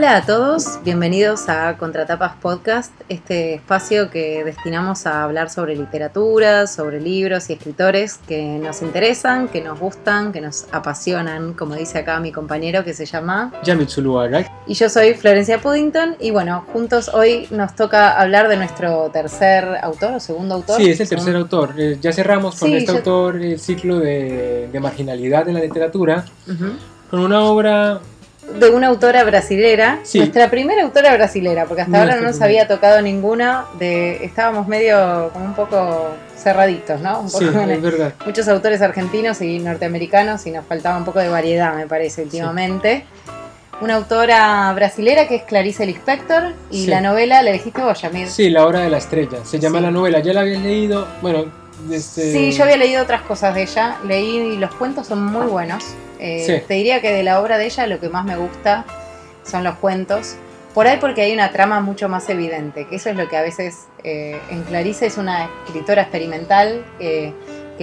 Hola a todos, bienvenidos a Contratapas Podcast, este espacio que destinamos a hablar sobre literatura, sobre libros y escritores que nos interesan, que nos gustan, que nos apasionan, como dice acá mi compañero que se llama Yamit Y yo soy Florencia Puddington y bueno, juntos hoy nos toca hablar de nuestro tercer autor o segundo autor. Sí, es el tercer autor. Eh, ya cerramos con este autor el ciclo de, marginalidad en la literatura, con una obra de una autora brasilera, nuestra primera autora brasilera, porque hasta ahora no nos había tocado ninguna, de estábamos medio como un poco cerraditos, ¿no? sí, es verdad. Muchos autores argentinos y norteamericanos y nos faltaba un poco de variedad, me parece, últimamente. Una autora brasilera que es Clarice Lispector y la novela la dijiste vos, Yamir. Sí, La Hora de la Estrella. Se llama la novela. Ya la habías leído, bueno, este... Sí, yo había leído otras cosas de ella. Leí y los cuentos son muy buenos. Eh, te diría que de la obra de ella lo que más me gusta son los cuentos. Por ahí porque hay una trama mucho más evidente, que eso es lo que a veces eh, en Clarice es una escritora experimental que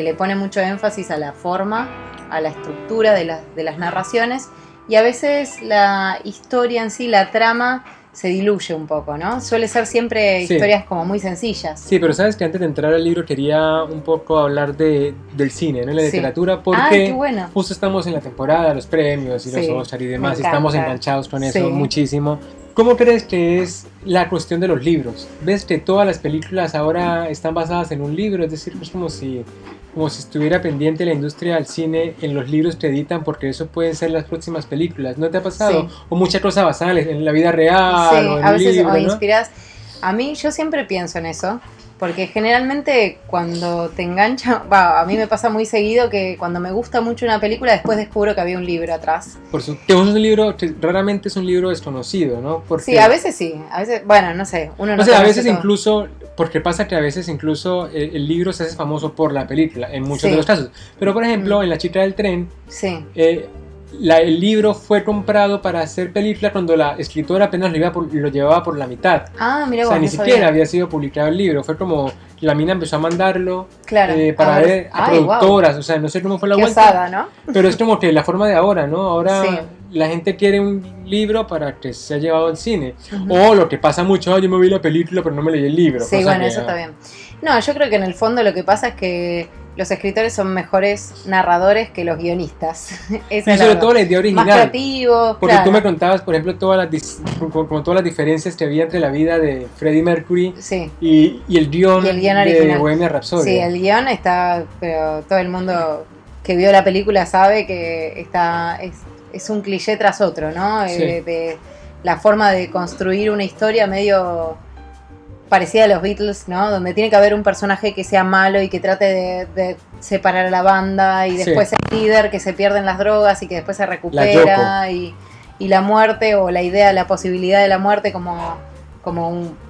le pone mucho énfasis a la forma, a la estructura de, de las narraciones y a veces la historia en sí, la trama, se diluye un poco, ¿no? Suele ser siempre historias como muy sencillas. Sí, pero sabes que antes de entrar al libro quería un poco hablar de, del cine, ¿no? La literatura, porque justo estamos en la temporada, los premios y los Oscar y demás, y estamos enganchados con eso muchísimo. ¿Cómo crees que es la cuestión de los libros? ¿Ves que todas las películas ahora están basadas en un libro? Es decir, es como si como si estuviera pendiente la industria del cine en los libros que editan, porque eso pueden ser las próximas películas. ¿No te ha pasado? O muchas cosas basadas en la vida real. Sí, o en a veces libro, inspiras. A mí, yo siempre pienso en eso. Porque generalmente cuando te engancha, a mí me pasa muy seguido que cuando me gusta mucho una película después descubro que había un libro atrás. Por supuesto, es un libro, raramente es un libro desconocido, ¿no? Porque, sí, a veces sí, a veces, bueno, no sé, uno no O sea, a veces incluso porque pasa que a veces incluso el, libro se hace famoso por la película, en muchos de los casos. Pero por ejemplo, en La chica del tren, sí. Eh, el libro fue comprado para hacer película cuando la escritora apenas lo, lo llevaba por la mitad. Ah, mira, O sea, ni siquiera había sido publicado el libro. Fue como la mina empezó a mandarlo claro. Eh, para ver a productoras. O sea, no sé cómo fue la vuelta. ¿no? Pero es como que la forma de ahora, ¿no? Ahora la gente quiere un libro para que se ha llevado al cine. O lo que pasa mucho, yo me vi la película pero no me leí el libro. Sí, bueno, eso está bien. No, yo creo que en el fondo lo que pasa es que los escritores son mejores narradores que los guionistas. y sobre todo la idea original. Más creativos, Porque tú me contabas, por ejemplo, todas las, como todas las diferencias que había entre la vida de Freddie Mercury y, el guion, de Bohemia Rhapsody. Sí, el guion está, pero todo el mundo que vio la película sabe que está es, es un cliché tras otro, ¿no? Eh, de la forma de construir una historia medio parecida a los Beatles, ¿no? Donde tiene que haber un personaje que sea malo y que trate de, separar a la banda y después el líder que se pierde en las drogas y que después se recupera y, y, la muerte o la idea, la posibilidad de la muerte como, como un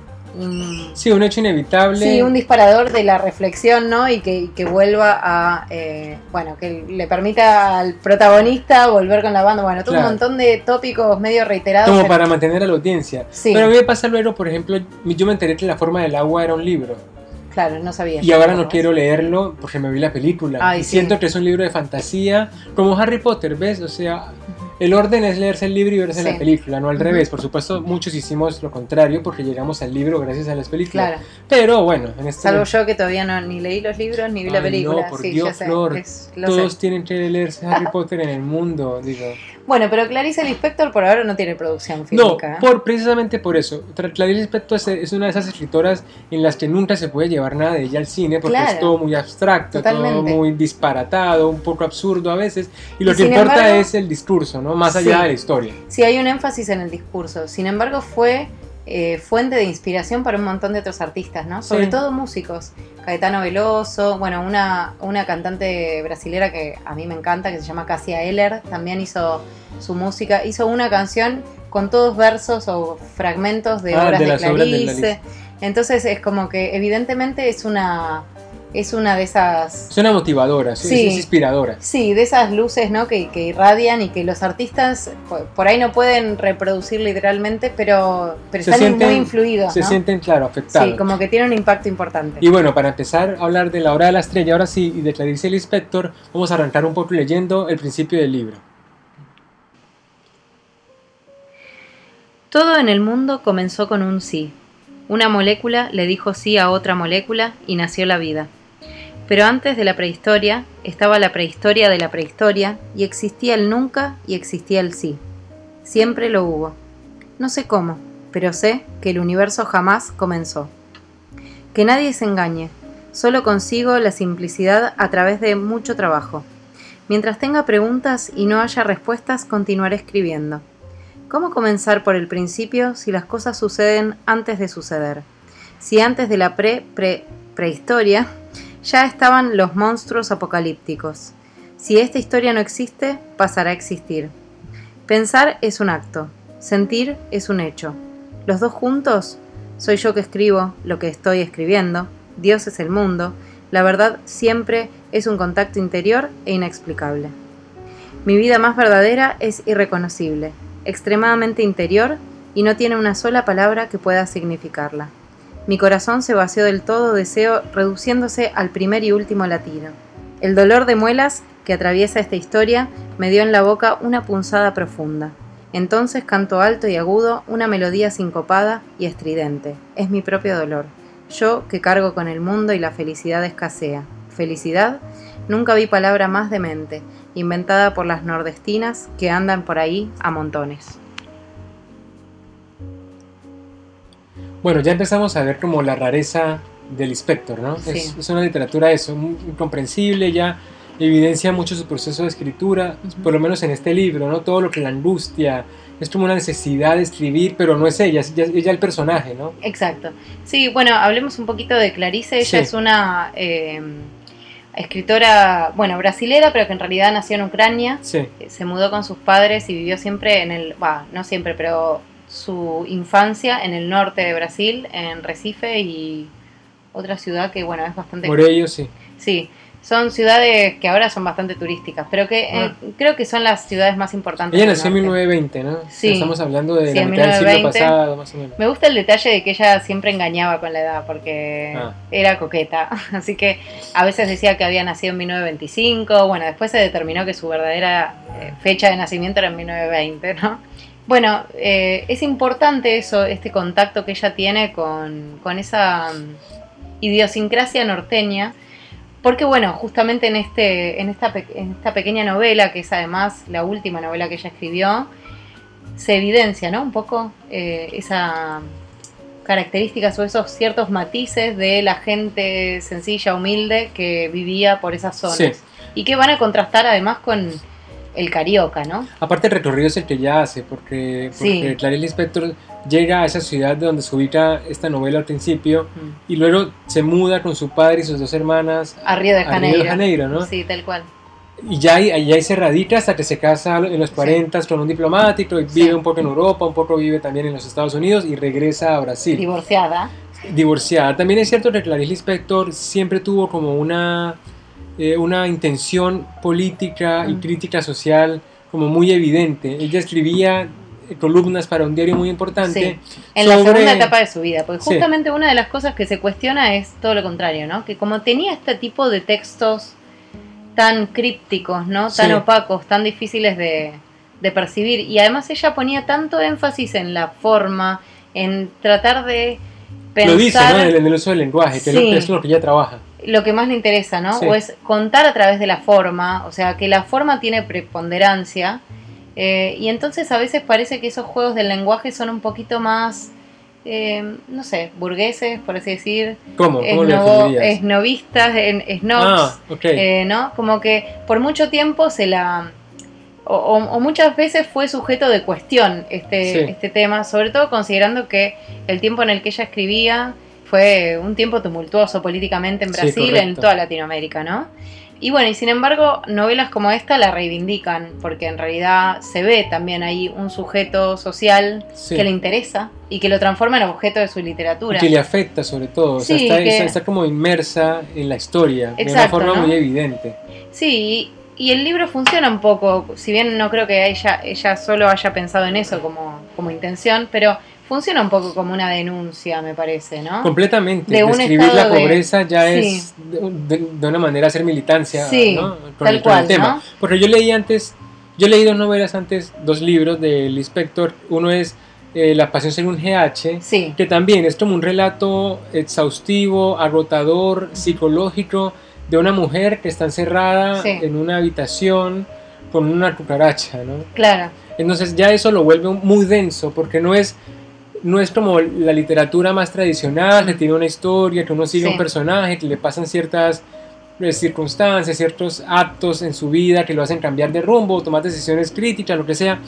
sí, un hecho inevitable. Sí, un disparador de la reflexión, ¿no? Y que, que vuelva a, eh, bueno, que le permita al protagonista volver con la banda. Bueno, todo un montón de tópicos medio reiterados. Como para mantener a la audiencia. Sí. Pero a mí me pasa luego, por ejemplo, yo me enteré que La forma del agua era un libro. Claro, no sabía. Y ahora no quiero leerlo porque me vi la película. y siento que es un libro de fantasía, como Harry Potter, ¿ves? O sea, el orden es leerse el libro y verse la película, no al revés. Por supuesto, muchos hicimos lo contrario porque llegamos al libro gracias a las películas. Claro. Pero bueno, en este Salvo yo que todavía no ni leí los libros ni vi la película. No, por Dios, Flor. todos tienen que leerse Harry Potter en el mundo, digo. Bueno, pero Clarice Lispector por ahora no tiene producción física. No, por, precisamente por eso. Clarice Lispector es, una de esas escritoras en las que nunca se puede llevar nada de ella al cine porque es todo muy abstracto, todo muy disparatado, un poco absurdo a veces. Y lo que importa es el discurso, ¿no? Más allá de la historia. Sí, hay un énfasis en el discurso. Sin embargo, fue eh, fuente de inspiración para un montón de otros artistas, ¿no? Sobre todo músicos. Caetano Veloso, bueno, una, una cantante brasilera que a mí me encanta, que se llama Cassia Eller, también hizo su música, hizo una canción con todos versos o fragmentos de ah, obras de, Clarice. Entonces es como que evidentemente es una es una de esas... Es una motivadora, es inspiradora. Sí, de esas luces ¿no? que, irradian y que los artistas por ahí no pueden reproducir literalmente, pero, pero están muy influidos. Se sienten, claro, afectados. Sí, como que tienen un impacto importante. Y bueno, para empezar a hablar de la hora de la estrella, ahora sí, y de Clarice Lispector, vamos a arrancar un poco leyendo el principio del libro. Todo en el mundo comenzó con un sí. Una molécula le dijo sí a otra molécula y nació la vida. Pero antes de la prehistoria estaba la prehistoria de la prehistoria y existía el nunca y existía el sí. Siempre lo hubo. No sé cómo, pero sé que el universo jamás comenzó. Que nadie se engañe, solo consigo la simplicidad a través de mucho trabajo. Mientras tenga preguntas y no haya respuestas, continuaré escribiendo. ¿Cómo comenzar por el principio si las cosas suceden antes de suceder? Si antes de la pre-prehistoria ya estaban los monstruos apocalípticos. Si esta historia no existe, pasará a existir. Pensar es un acto, sentir es un hecho. Los dos juntos, soy yo que escribo lo que estoy escribiendo, Dios es el mundo, la verdad siempre es un contacto interior e inexplicable. Mi vida más verdadera es irreconocible, extremadamente interior y no tiene una sola palabra que pueda significarla. Mi corazón se vació del todo deseo, reduciéndose al primer y último latido. El dolor de muelas que atraviesa esta historia me dio en la boca una punzada profunda. Entonces canto alto y agudo una melodía sincopada y estridente. Es mi propio dolor. Yo que cargo con el mundo y la felicidad escasea. ¿Felicidad? Nunca vi palabra más demente, inventada por las nordestinas que andan por ahí a montones. Bueno, ya empezamos a ver como la rareza del inspector, ¿no? Es, una literatura eso, muy incomprensible, ya evidencia mucho su proceso de escritura, por lo menos en este libro, ¿no? Todo lo que la angustia, es como una necesidad de escribir, pero no es ella, es ella, el personaje, ¿no? Exacto. Sí, bueno, hablemos un poquito de Clarice, ella es una... Eh, escritora, bueno, brasilera, pero que en realidad nació en Ucrania. Sí. Se mudó con sus padres y vivió siempre en el, va, no siempre, pero su infancia en el norte de Brasil, en Recife y otra ciudad que, bueno, es bastante... Por ello, sí. Sí, son ciudades que ahora son bastante turísticas, pero que eh, creo que son las ciudades más importantes. Ella nació en 1920, ¿no? Sí. Estamos hablando de la mitad del siglo pasado, más o menos. Me gusta el detalle de que ella siempre engañaba con la edad, porque ah. era coqueta. Así que a veces decía que había nacido en 1925. Bueno, después se determinó que su verdadera eh, fecha de nacimiento era en 1920, ¿no? Bueno, eh, es importante eso, este contacto que ella tiene con, con esa mm, idiosincrasia norteña porque bueno, justamente en, este, en, esta, en esta pequeña novela, que es además la última novela que ella escribió, se evidencia ¿no? un poco eh, esa características o esos ciertos matices de la gente sencilla, humilde que vivía por esas zonas. Y que van a contrastar además con el carioca, ¿no? Aparte el recorrido es el que ella hace, porque, porque Lispector llega a esa ciudad de donde se ubica esta novela al principio mm. y luego se muda con su padre y sus dos hermanas a Río de Janeiro, de Janeiro ¿no? Sí, tal cual. Y ya ahí, ahí se radica hasta que se casa en los 40 con un diplomático y vive un poco en Europa, un poco vive también en los Estados Unidos y regresa a Brasil. Divorciada. Divorciada. También es cierto que Clarice Lispector siempre tuvo como una eh, una intención política y mm. crítica social como muy evidente. Ella escribía columnas para un diario muy importante. En la segunda etapa de su vida, porque justamente una de las cosas que se cuestiona es todo lo contrario, ¿no? Que como tenía este tipo de textos tan crípticos, ¿no? Tan opacos, tan difíciles de, percibir, y además ella ponía tanto énfasis en la forma, en tratar de pensar... Lo dice, ¿no? En el, uso del lenguaje, que es lo que ella trabaja lo que más le interesa, ¿no? O es contar a través de la forma, o sea, que la forma tiene preponderancia. Eh, y entonces a veces parece que esos juegos del lenguaje son un poquito más, eh, no sé, burgueses, por así decir. ¿Cómo? ¿Cómo Esnovistas, snobs, ah, eh, ¿no? Como que por mucho tiempo se la... O, muchas veces fue sujeto de cuestión este, este tema, sobre todo considerando que el tiempo en el que ella escribía fue un tiempo tumultuoso políticamente en Brasil, en toda Latinoamérica, ¿no? Y bueno, y sin embargo, novelas como esta la reivindican, porque en realidad se ve también ahí un sujeto social que le interesa y que lo transforma en objeto de su literatura. Y que le afecta sobre todo, o sea, está, como inmersa en la historia, de una forma muy evidente. Sí, y el libro funciona un poco, si bien no creo que ella, ella solo haya pensado en eso como, como intención, pero funciona un poco como una denuncia, me parece, ¿no? Completamente. De Describir la pobreza ya es de, una manera hacer militancia ¿no? con, el, cual, tema. Porque yo leí antes, yo leí dos novelas antes, dos libros del inspector. Uno es eh, La Pasión según GH, sí. que también es como un relato exhaustivo, agotador, psicológico de una mujer que está encerrada en una habitación con una cucaracha, ¿no? Claro. Entonces ya eso lo vuelve muy denso, porque no es, no es como la literatura más tradicional, que tiene una historia, que uno sigue un personaje, que le pasan ciertas eh, circunstancias, ciertos actos en su vida que lo hacen cambiar de rumbo, tomar decisiones críticas, lo que sea.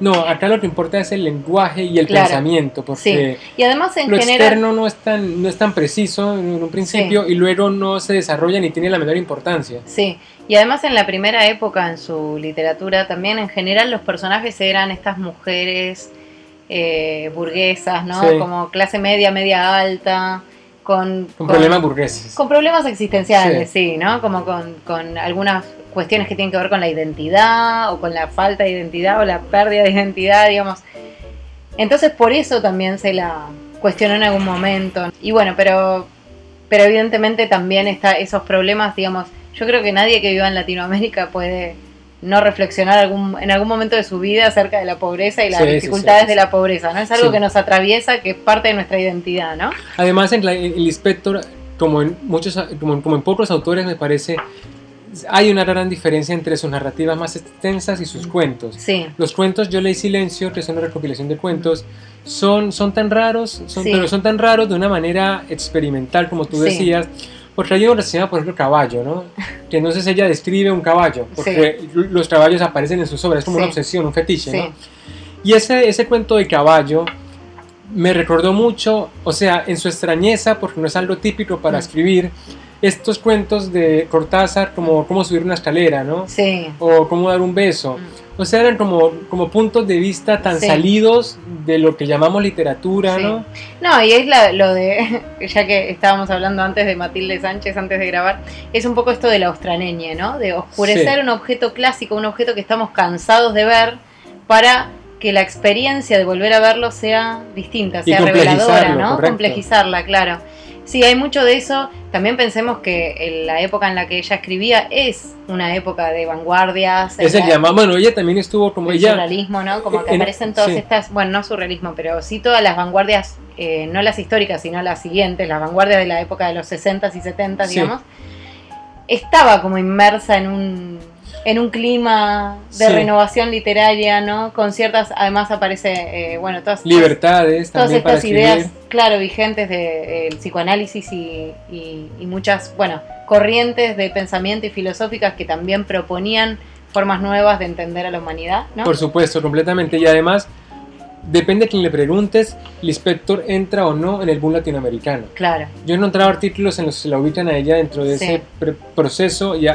No, acá lo que importa es el lenguaje y el pensamiento, porque y además en lo general... externo no es tan, no es tan preciso en un principio y luego no se desarrolla ni tiene la menor importancia. Sí, y además en la primera época en su literatura también en general los personajes eran estas mujeres eh, burguesas, ¿no? Como clase media, media alta, con, con, problemas burgueses. Con problemas existenciales, sí, ¿no? Como con, con, algunas cuestiones que tienen que ver con la identidad o con la falta de identidad o la pérdida de identidad, digamos. Entonces por eso también se la cuestionó en algún momento. Y bueno, pero, pero evidentemente también está esos problemas, digamos, yo creo que nadie que viva en Latinoamérica puede no reflexionar algún, en algún momento de su vida acerca de la pobreza y las dificultades de la pobreza, ¿no? Es algo que nos atraviesa, que es parte de nuestra identidad, ¿no? Además, en el inspector, como en muchos, como, como en pocos autores, me parece, hay una gran diferencia entre sus narrativas más extensas y sus cuentos. Sí. Los cuentos Yo leí Silencio, que es una recopilación de cuentos, son, son tan raros, son, pero son tan raros de una manera experimental, como tú decías porque hay una llama, por ejemplo, caballo, ¿no? Que entonces ella describe un caballo, porque los caballos aparecen en sus obras, es como una obsesión, un fetiche, ¿no? Y ese, ese cuento de caballo me recordó mucho, o sea, en su extrañeza, porque no es algo típico para mm. escribir, estos cuentos de Cortázar, como cómo subir una escalera, ¿no? Sí. O cómo dar un beso. Mm. O sea, eran como, como puntos de vista tan salidos de lo que llamamos literatura, ¿no? No, y es lo de, ya que estábamos hablando antes de Matilde Sánchez, antes de grabar, es un poco esto de la austraneña, ¿no? De oscurecer un objeto clásico, un objeto que estamos cansados de ver, para que la experiencia de volver a verlo sea distinta, sea reveladora, ¿no? Complejizarla, claro. Sí, hay mucho de eso. También pensemos que la época en la que ella escribía es una época de vanguardias. Es el llamado, bueno, ella también estuvo como ella... surrealismo, ¿no? Como que aparecen todas estas, bueno, no surrealismo, pero sí todas las vanguardias, eh, no las históricas, sino las siguientes, las vanguardias de la época de los 60s y 70s, digamos. Estaba como inmersa en un en un clima de renovación literaria, ¿no? Con ciertas, además aparece, eh, bueno, todas libertades, todas estas ideas, claro, vigentes del psicoanálisis y, muchas, bueno, corrientes de pensamiento y filosóficas que también proponían formas nuevas de entender a la humanidad, ¿no? Por supuesto, completamente. Y además, depende de quien le preguntes, el inspector entra o no en el boom latinoamericano. Claro. Yo he encontrado artículos en los que se la ubican a ella dentro de ese proceso y,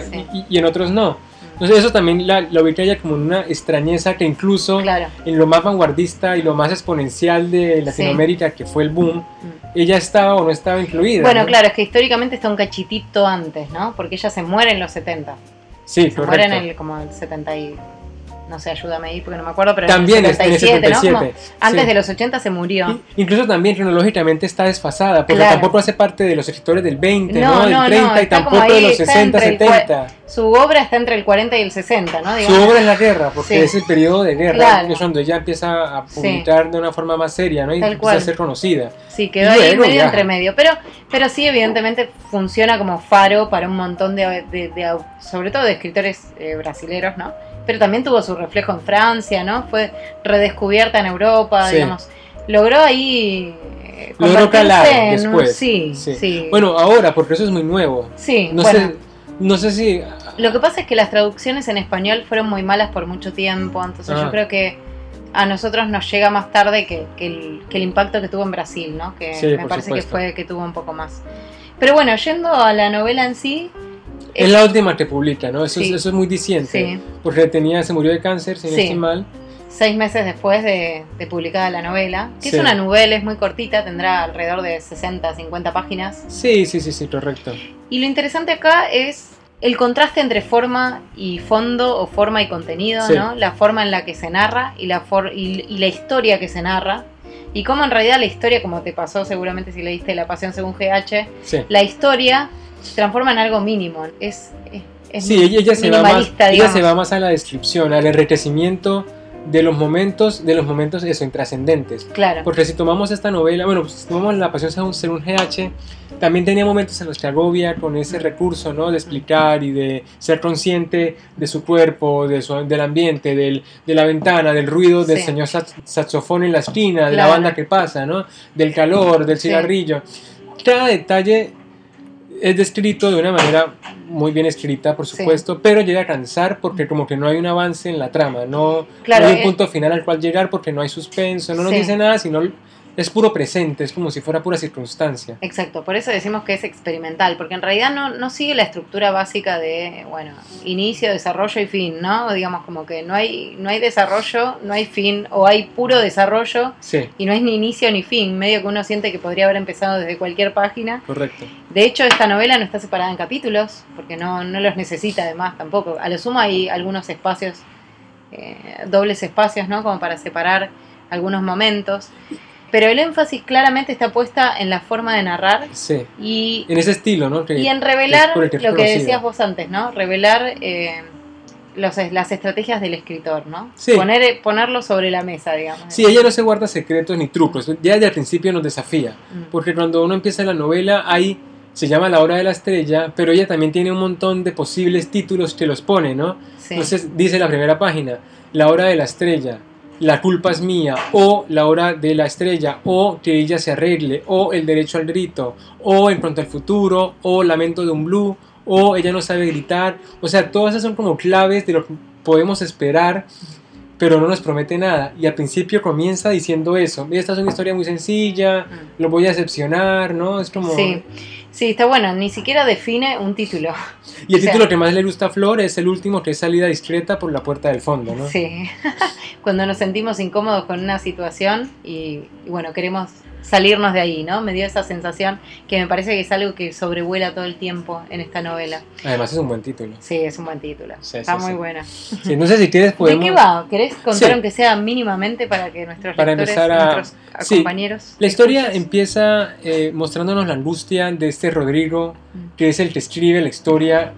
y, en otros no. Entonces eso también la, la ubica ella como una extrañeza que incluso en lo más vanguardista y lo más exponencial de Latinoamérica, que fue el boom, mm. ella estaba o no estaba incluida. Bueno, claro, es que históricamente está un cachitito antes, ¿no? Porque ella se muere en los 70. Sí, se muere en el, como el 70 y no sé, ayúdame ahí porque no me acuerdo, pero también en el 77, antes de los 80 se murió. incluso también cronológicamente está desfasada, porque tampoco hace parte de los escritores del 20, ¿no? Del 30 y tampoco de los 60, 70. Su obra está entre el 40 y el 60, ¿no? Su obra es la guerra, porque es el periodo de guerra, que es cuando ella empieza a publicar de una forma más seria, ¿no? Y empieza a ser conocida. Sí, quedó ahí medio entre medio, pero, pero sí, evidentemente funciona como faro para un montón de, sobre todo de escritores eh, brasileros, ¿no? Pero también tuvo su reflejo en Francia, ¿no? Fue redescubierta en Europa, digamos. Logró ahí. Eh, Logró calar después. Sí, sí, Bueno, ahora, porque eso es muy nuevo. Sí, no sé, no sé si. Lo que pasa es que las traducciones en español fueron muy malas por mucho tiempo, entonces yo ah. creo que a nosotros nos llega más tarde que, el, impacto que tuvo en Brasil, ¿no? Que me parece que fue que tuvo un poco más. Pero bueno, yendo a la novela en sí, es la última que publica, ¿no? Eso, es, eso es muy diciente. Porque tenía, se murió de cáncer, si no estoy mal. Seis meses después de, publicada la novela, que es una novela, es muy cortita, tendrá alrededor de 60, 50 páginas. Sí, sí, sí, sí, correcto. Y lo interesante acá es el contraste entre forma y fondo o forma y contenido, ¿no? La forma en la que se narra y la, y, la historia que se narra. Y cómo en realidad la historia, como te pasó seguramente si leíste La Pasión según GH, la historia se transforma en algo mínimo. Es, sí, ella, se va más, ella se va más a la descripción, al enriquecimiento de los momentos, de los momentos eso, intrascendentes. Claro. Porque si tomamos esta novela, bueno, pues, si tomamos La Pasión según ser un GH, también tenía momentos en los que agobia con ese recurso, ¿no? De explicar y de ser consciente de su cuerpo, de su, del ambiente, del, de la ventana, del ruido del señor saxofón en la esquina, de la banda que pasa, ¿no? Del calor, del cigarrillo. Cada detalle es descrito de una manera muy bien escrita, por supuesto, pero llega a cansar porque como que no hay un avance en la trama, no, hay un eh, punto final al cual llegar porque no hay suspenso, no nos dice nada, sino es puro presente, es como si fuera pura circunstancia. Exacto, por eso decimos que es experimental, porque en realidad no, no sigue la estructura básica de, bueno, inicio, desarrollo y fin, ¿no? Digamos como que no hay, no hay desarrollo, no hay fin, o hay puro desarrollo y no hay ni inicio ni fin, medio que uno siente que podría haber empezado desde cualquier página. Correcto. De hecho, esta novela no está separada en capítulos, porque no, no los necesita además tampoco. A lo sumo hay algunos espacios, eh, dobles espacios, ¿no? Como para separar algunos momentos pero el énfasis claramente está puesta en la forma de narrar. Sí. Y, en ese estilo, ¿no? y en revelar lo que decías vos antes, ¿no? Revelar eh, los, las estrategias del escritor, ¿no? Sí. Poner, ponerlo sobre la mesa, digamos. Sí, ella no se guarda secretos ni trucos. Ya desde el principio nos desafía. Mm. Porque cuando uno empieza la novela, hay se llama La Hora de la Estrella, pero ella también tiene un montón de posibles títulos que los pone, ¿no? Sí. Entonces dice la primera página, La Hora de la Estrella, la culpa es mía, o la hora de la estrella, o que ella se arregle, o el derecho al grito, o en pronto al futuro, o lamento de un blue, o ella no sabe gritar. O sea, todas esas son como claves de lo que podemos esperar, pero no nos promete nada. Y al principio comienza diciendo eso. Esta es una historia muy sencilla, mm. lo voy a decepcionar, ¿no? Es como... Sí. Sí, está bueno, ni siquiera define un título. Y el título que más le gusta a Flor es el último, que es salida discreta por la puerta del fondo, ¿no? Sí, cuando nos sentimos incómodos con una situación y, bueno, queremos salirnos de ahí, ¿no? Me dio esa sensación que me parece que es algo que sobrevuela todo el tiempo en esta novela. Además es un buen título. Sí, es un buen título. Está muy buena. no sé si quieres podemos... ¿De qué va? ¿Querés contar aunque sea mínimamente para que nuestros para empezar a... nuestros compañeros... La historia empieza eh, mostrándonos la angustia de este Rodrigo, mm. que es el que escribe la historia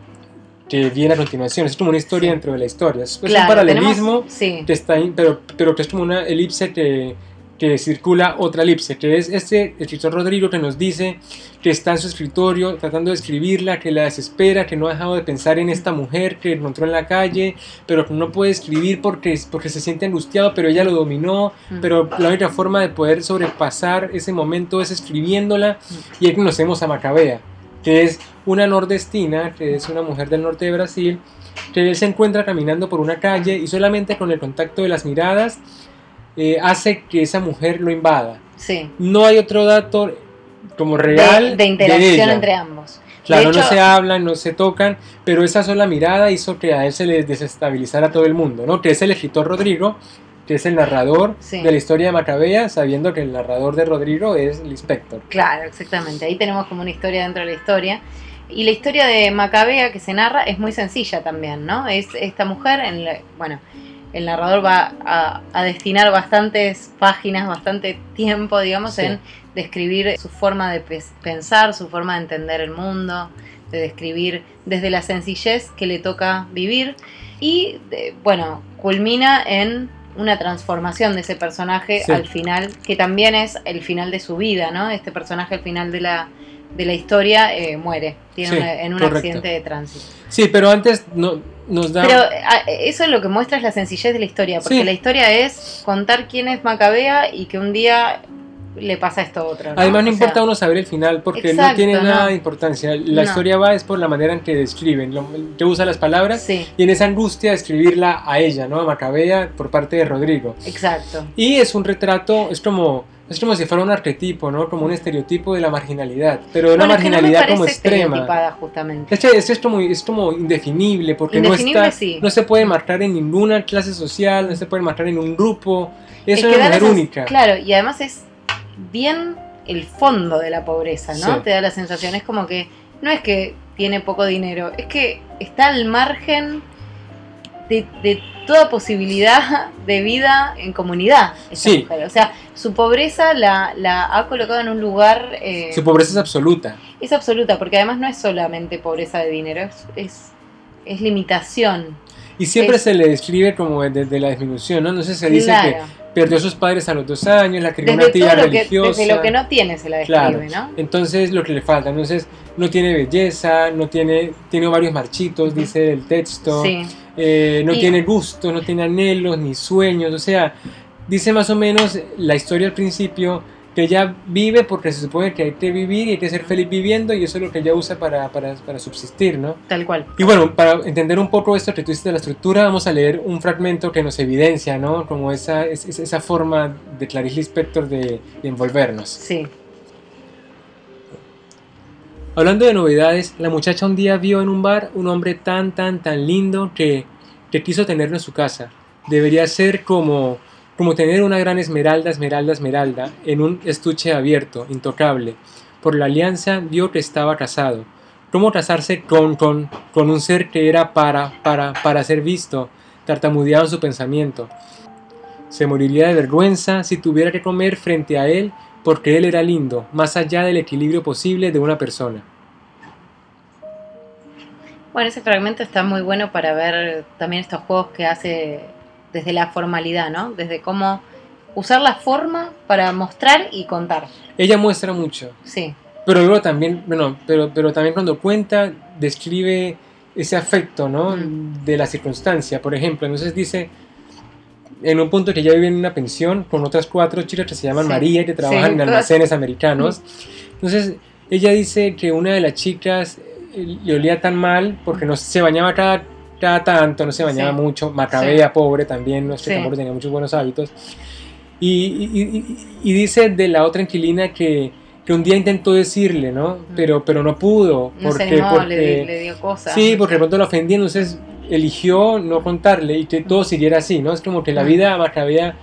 que viene a continuación. Es como una historia dentro de la historia. Es, un paralelismo que está, pero, pero que es como una elipse que que circula otra elipse, que es este escritor Rodrigo que nos dice que está en su escritorio tratando de escribirla, que la desespera, que no ha dejado de pensar en esta mujer que encontró en la calle, pero que no puede escribir porque, porque se siente angustiado, pero ella lo dominó, mm. pero la única forma de poder sobrepasar ese momento es escribiéndola y ahí conocemos a Macabea, que es una nordestina, que es una mujer del norte de Brasil, que él se encuentra caminando por una calle y solamente con el contacto de las miradas eh, hace que esa mujer lo invada. Sí. No hay otro dato como real de, interacción entre ambos. Claro, no se hablan, no se tocan, pero esa sola mirada hizo que a él se le desestabilizara todo el mundo, ¿no? Que es el escritor Rodrigo, que es el narrador de la historia de Macabea, sabiendo que el narrador de Rodrigo es el inspector. Claro, exactamente. Ahí tenemos como una historia dentro de la historia. Y la historia de Macabea que se narra es muy sencilla también, ¿no? Es esta mujer, en bueno, el narrador va a, destinar bastantes páginas, bastante tiempo, digamos, en describir su forma de pensar, su forma de entender el mundo, de describir desde la sencillez que le toca vivir y, bueno, culmina en una transformación de ese personaje al final, que también es el final de su vida, ¿no? Este personaje al final de la, de la historia eh, muere tiene en un accidente de tránsito. Sí, pero antes no, nos da... Pero eso es lo que muestra es la sencillez de la historia, porque la historia es contar quién es Macabea y que un día le pasa esto otro. Además no importa uno saber el final porque no tiene nada de importancia. La historia va es por la manera en que describen, que usa las palabras y en esa angustia escribirla a ella, ¿no? A Macabea por parte de Rodrigo. Exacto. Y es un retrato, es como es como si fuera un arquetipo, ¿no? Como un estereotipo de la marginalidad, pero de una marginalidad como extrema. Justamente. Es, es, como, es como indefinible, porque no, está, no se puede marcar en ninguna clase social, no se puede marcar en un grupo, es, una mujer única. Claro, y además es bien el fondo de la pobreza, ¿no? Te da la sensación, es como que no es que tiene poco dinero, es que está al margen de, toda posibilidad de vida en comunidad. sí. O sea, su pobreza la, ha colocado en un lugar... Eh, su pobreza es absoluta. Es absoluta, porque además no es solamente pobreza de dinero, es, es, limitación. Y siempre se le describe como desde la disminución, ¿no? Entonces se dice que perdió a sus padres a los dos años, la crió una tía religiosa. desde lo que no tiene se la describe, ¿no? Entonces lo que le falta, entonces no tiene belleza, no tiene, tiene varios marchitos, dice el texto, eh, no tiene gusto, no tiene anhelos ni sueños, o sea, dice más o menos la historia al principio que ella vive porque se supone que hay que vivir y hay que ser feliz viviendo y eso es lo que ella usa para, para, para subsistir, ¿no? Tal cual. Y bueno, para entender un poco esto que tú dices de la estructura, vamos a leer un fragmento que nos evidencia, ¿no? Como esa, esa forma de Clarice Lispector de, de envolvernos. Sí. Hablando de novedades, la muchacha un día vio en un bar un hombre tan, tan, tan lindo que, que quiso tenerlo en su casa. Debería ser como como tener una gran esmeralda, esmeralda, esmeralda, en un estuche abierto, intocable. Por la alianza vio que estaba casado. ¿Cómo casarse con, con, con un ser que era para, para, para ser visto? Tartamudeaba su pensamiento. Se moriría de vergüenza si tuviera que comer frente a él porque él era lindo, más allá del equilibrio posible de una persona. Bueno, ese fragmento está muy bueno para ver también estos juegos que hace desde la formalidad, ¿no? Desde cómo usar la forma para mostrar y contar. Ella muestra mucho. Sí. Pero luego también, bueno, pero, pero también cuando cuenta, describe ese afecto, ¿no? Mm. De la circunstancia. Por ejemplo, entonces dice, en un punto que ella vive en una pensión con otras cuatro chicas que se llaman María y que trabajan en almacenes americanos. Entonces, ella dice que una de las chicas eh, le olía tan mal porque no se bañaba cada cada tanto, no se bañaba mucho, Macabea, pobre también, no sé, tampoco tenía muchos buenos hábitos. Y, dice de la otra inquilina que, que, un día intentó decirle, ¿no? Pero, pero no pudo. Porque, porque le, dio cosas. Sí, porque de pronto la ofendía, entonces eligió no contarle y que todo siguiera así, ¿no? Es como que la vida Macabea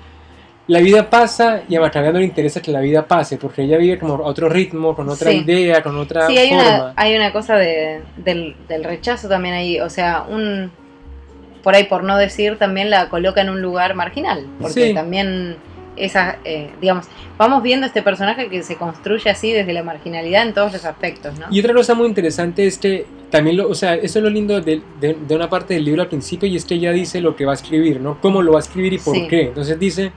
la vida pasa y a Macabea no le interesa que la vida pase, porque ella vive como a otro ritmo, con otra idea, con otra sí, hay forma. Una, hay una cosa de, del, del, rechazo también ahí, o sea, un por ahí por no decir también la coloca en un lugar marginal, porque también esa, eh, digamos, vamos viendo este personaje que se construye así desde la marginalidad en todos los aspectos, ¿no? Y otra cosa muy interesante es que también, lo, o sea, eso es lo lindo de, de, una parte del libro al principio y es que ella dice lo que va a escribir, ¿no? Cómo lo va a escribir y por qué. Entonces dice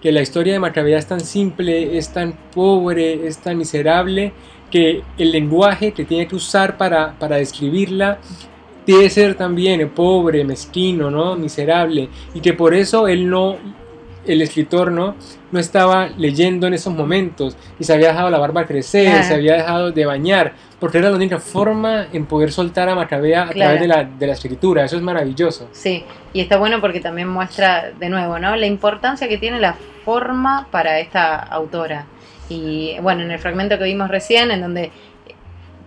que la historia de Macabea es tan simple, es tan pobre, es tan miserable, que el lenguaje que tiene que usar para, para describirla debe ser también pobre, mezquino, ¿no? miserable, y que por eso él no, el escritor no, no estaba leyendo en esos momentos y se había dejado la barba crecer, se había dejado de bañar, porque era la única forma en poder soltar a Macabea a través de la, de la, escritura. Eso es maravilloso. Sí, y está bueno porque también muestra de nuevo ¿no? la importancia que tiene la forma para esta autora. Y bueno, en el fragmento que vimos recién, en donde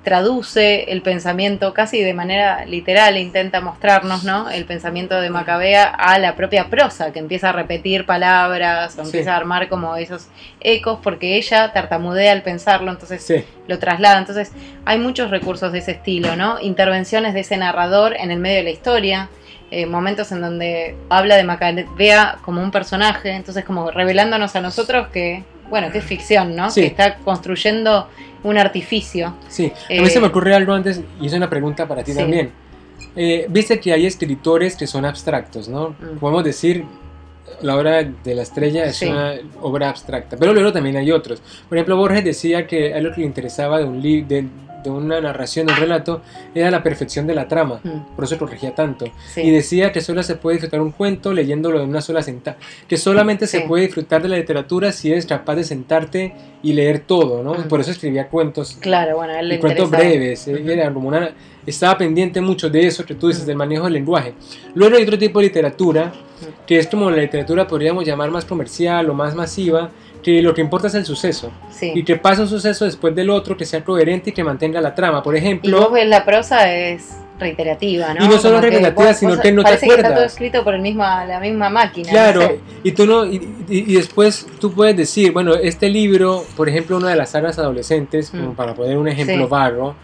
traduce el pensamiento casi de manera literal, intenta mostrarnos ¿no? el pensamiento de Macabea a la propia prosa, que empieza a repetir palabras, o empieza a armar como esos ecos, porque ella tartamudea al pensarlo, entonces lo traslada. Entonces hay muchos recursos de ese estilo, ¿no? Intervenciones de ese narrador en el medio de la historia. Eh, momentos en donde habla de Macabea como un personaje, entonces como revelándonos a nosotros que, bueno, que es ficción, ¿no? Que está construyendo un artificio. Sí, a mí se me eh, ocurre algo antes y es una pregunta para ti también. Eh, viste que hay escritores que son abstractos, ¿no? Mm. Podemos decir, la obra de la estrella es una obra abstracta, pero luego también hay otros. Por ejemplo, Borges decía que a lo que le interesaba de un, de, de una narración, de un relato, era la perfección de la trama, mm. por eso corregía tanto. Y decía que solo se puede disfrutar un cuento leyéndolo en una sola sentada, que solamente se puede disfrutar de la literatura si eres capaz de sentarte y leer todo, ¿no? Mm. Por eso escribía cuentos. Claro, bueno, él y cuentos breves, eh, era como una, estaba pendiente mucho de eso que tú dices, mm. del manejo del lenguaje. Luego hay otro tipo de literatura, que es como la literatura podríamos llamar más comercial o más masiva, que lo que importa es el suceso. Y que pase un suceso después del otro que sea coherente y que mantenga la trama. Por ejemplo. Y la prosa es reiterativa, ¿no? Y no solo reiterativa, sino que no te acuerdas. Que está todo escrito por el la misma máquina. Claro, y tú no y, y, después tú puedes decir, bueno, este libro, por ejemplo, una de las sagas adolescentes, como mm. para poner un ejemplo vago,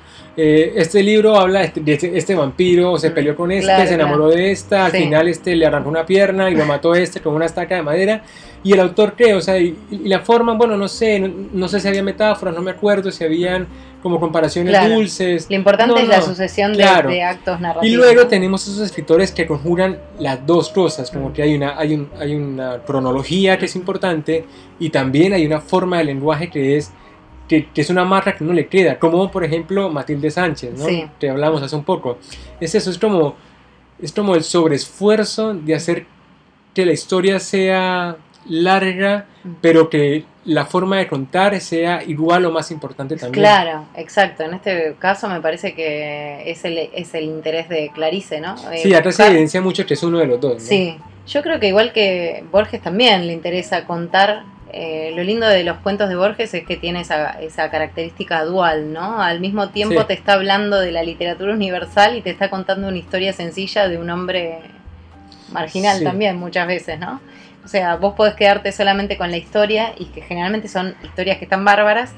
eh, este libro habla de este, este vampiro, se mm, peleó con este, se enamoró de esta, al final este le arrancó una pierna y lo mató este con una estaca de madera. Y el autor cree, o sea, y, la forma, bueno, no sé, no, sé si había metáforas, no me acuerdo si habían como comparaciones dulces. Lo importante es la sucesión de, actos narrativos. Y luego tenemos esos escritores que conjuran las dos cosas, como que hay una, hay, un, hay una cronología que es importante y también hay una forma de lenguaje que es que, es una marca que no le queda, como por ejemplo Matilde Sánchez, ¿no? que hablamos hace un poco. Es eso, es como, es como el sobreesfuerzo de hacer que la historia sea larga, pero que la forma de contar sea igual o más importante también. Claro, exacto. En este caso me parece que es el, es el interés de Clarice, ¿no? Sí, acá se evidencia mucho que es uno de los dos. ¿no? Sí, yo creo que igual que Borges también le interesa contar eh, lo lindo de los cuentos de Borges es que tiene esa, esa característica dual, ¿no? Al mismo tiempo te está hablando de la literatura universal y te está contando una historia sencilla de un hombre marginal también muchas veces, ¿no? O sea, vos podés quedarte solamente con la historia y que generalmente son historias que están bárbaras,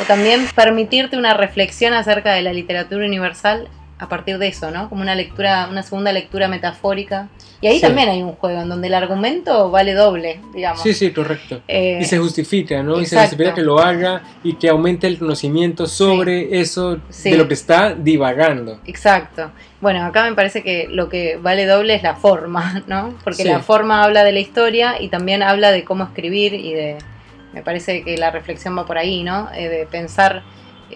o también permitirte una reflexión acerca de la literatura universal a partir de eso, ¿no? Como una lectura, una segunda lectura metafórica. Y ahí también hay un juego en donde el argumento vale doble, digamos. Sí, sí, correcto. Eh, y se justifica, ¿no? Y se justifica que lo haga y que aumente el conocimiento sobre eso de lo que está divagando. Exacto. Bueno, acá me parece que lo que vale doble es la forma, ¿no? Porque la forma habla de la historia y también habla de cómo escribir y de... Me parece que la reflexión va por ahí, ¿no? Eh, de pensar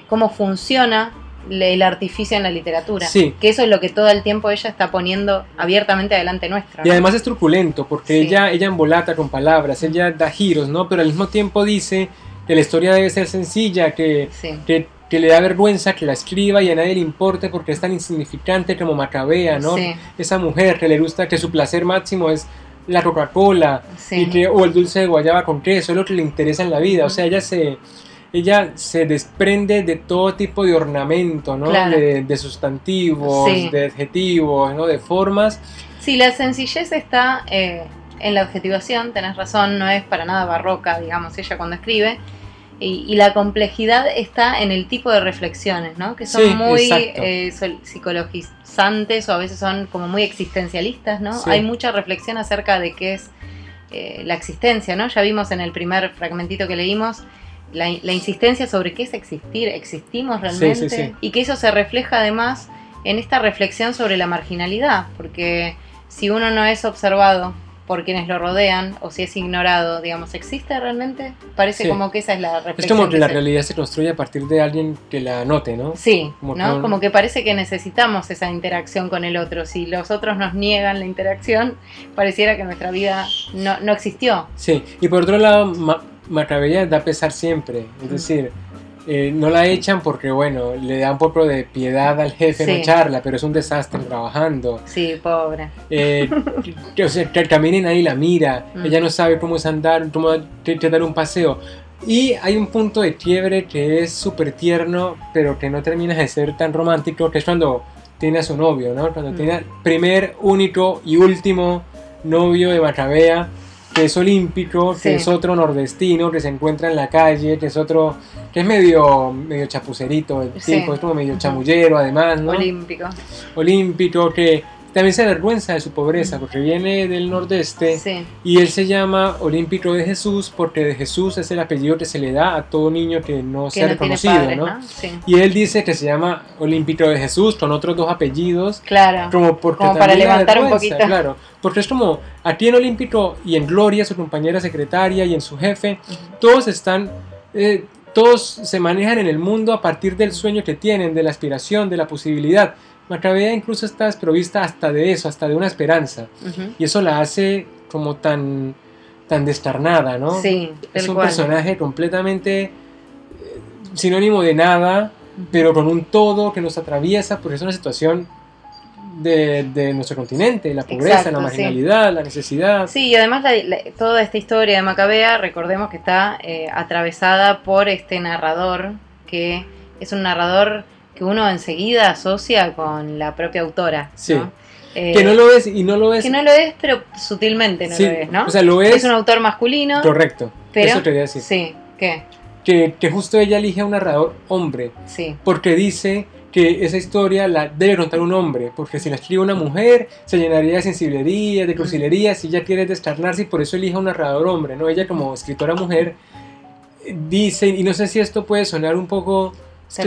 cómo funciona el artificio en la literatura. Sí. Que eso es lo que todo el tiempo ella está poniendo abiertamente adelante nuestro. Y además es truculento, porque ella, ella embolata con palabras, ella da giros, ¿no? Pero al mismo tiempo dice que la historia debe ser sencilla, que, que, le da vergüenza que la escriba y a nadie le importe porque es tan insignificante como Macabea, ¿no? Esa mujer que le gusta, que su placer máximo es la Coca-Cola o el dulce de guayaba con queso, es lo que le interesa en la vida. O sea, ella se ella se desprende de todo tipo de ornamento, ¿no? De, sustantivos, de adjetivos, ¿no? De formas. Sí, la sencillez está eh, en la adjetivación, tenés razón, no es para nada barroca, digamos, ella cuando escribe. Y, la complejidad está en el tipo de reflexiones, ¿no? Que son muy eh, psicologizantes o a veces son como muy existencialistas, ¿no? Hay mucha reflexión acerca de qué es eh, la existencia, ¿no? Ya vimos en el primer fragmentito que leímos la, insistencia sobre qué es existir, existimos realmente, y que eso se refleja además en esta reflexión sobre la marginalidad, porque si uno no es observado por quienes lo rodean o si es ignorado, digamos, ¿existe realmente? Parece como que esa es la reflexión. Es como que, la realidad se construye a partir de alguien que la note, ¿no? Sí, como, ¿no? como que parece que necesitamos esa interacción con el otro. Si los otros nos niegan la interacción, pareciera que nuestra vida no, no existió. Sí, y por otro lado, Macabella da pesar siempre, es decir, eh, no la echan porque, bueno, le da un poco de piedad al jefe no echarla, pero es un desastre trabajando. Sí, pobre. Eh, que, o sea, que caminen ahí la mira, mm. ella no sabe cómo es andar, cómo dar un paseo. Y hay un punto de quiebre que es súper tierno, pero que no termina de ser tan romántico, que es cuando tiene a su novio, ¿no? Cuando mm. tiene primer, único y último novio de Macabea que es olímpico, que es otro nordestino, que se encuentra en la calle, que es otro, que es medio, medio chapucerito el tipo, es como medio chamullero además, ¿no? Olímpico. Olímpico, que también se avergüenza de su pobreza porque viene del nordeste y él se llama Olímpico de Jesús porque de Jesús es el apellido que se le da a todo niño que no sea reconocido, ¿no? Y él dice que se llama Olímpico de Jesús con otros dos apellidos. Claro. Como, porque para levantar un poquito. Claro, porque es como aquí en Olímpico y en Gloria, su compañera secretaria y en su jefe, todos están... Eh, todos se manejan en el mundo a partir del sueño que tienen, de la aspiración, de la posibilidad. Macabea incluso está desprovista hasta de eso, hasta de una esperanza. Y eso la hace como tan, tan descarnada, ¿no? Sí. Es un personaje completamente eh, sinónimo de nada, pero con un todo que nos atraviesa, porque es una situación de, nuestro continente, la pobreza, la marginalidad, la necesidad. Sí, y además toda esta historia de Macabea, recordemos que está eh, atravesada por este narrador, que es un narrador que uno enseguida asocia con la propia autora. Sí. que no lo ves y no lo ves. Que no lo es, pero sutilmente no lo ves, ¿no? O sea, lo es. Es un autor masculino. Correcto. Pero, Eso quería decir. Sí, ¿qué? Que, que, justo ella elige a un narrador hombre. Sí. Porque dice que esa historia la debe contar un hombre, porque si la escribe una mujer se llenaría de sensiblería, de crucilería, si ella quiere descarnarse y por eso elija un narrador hombre, ¿no? Ella como escritora mujer dice, y no sé si esto puede sonar un poco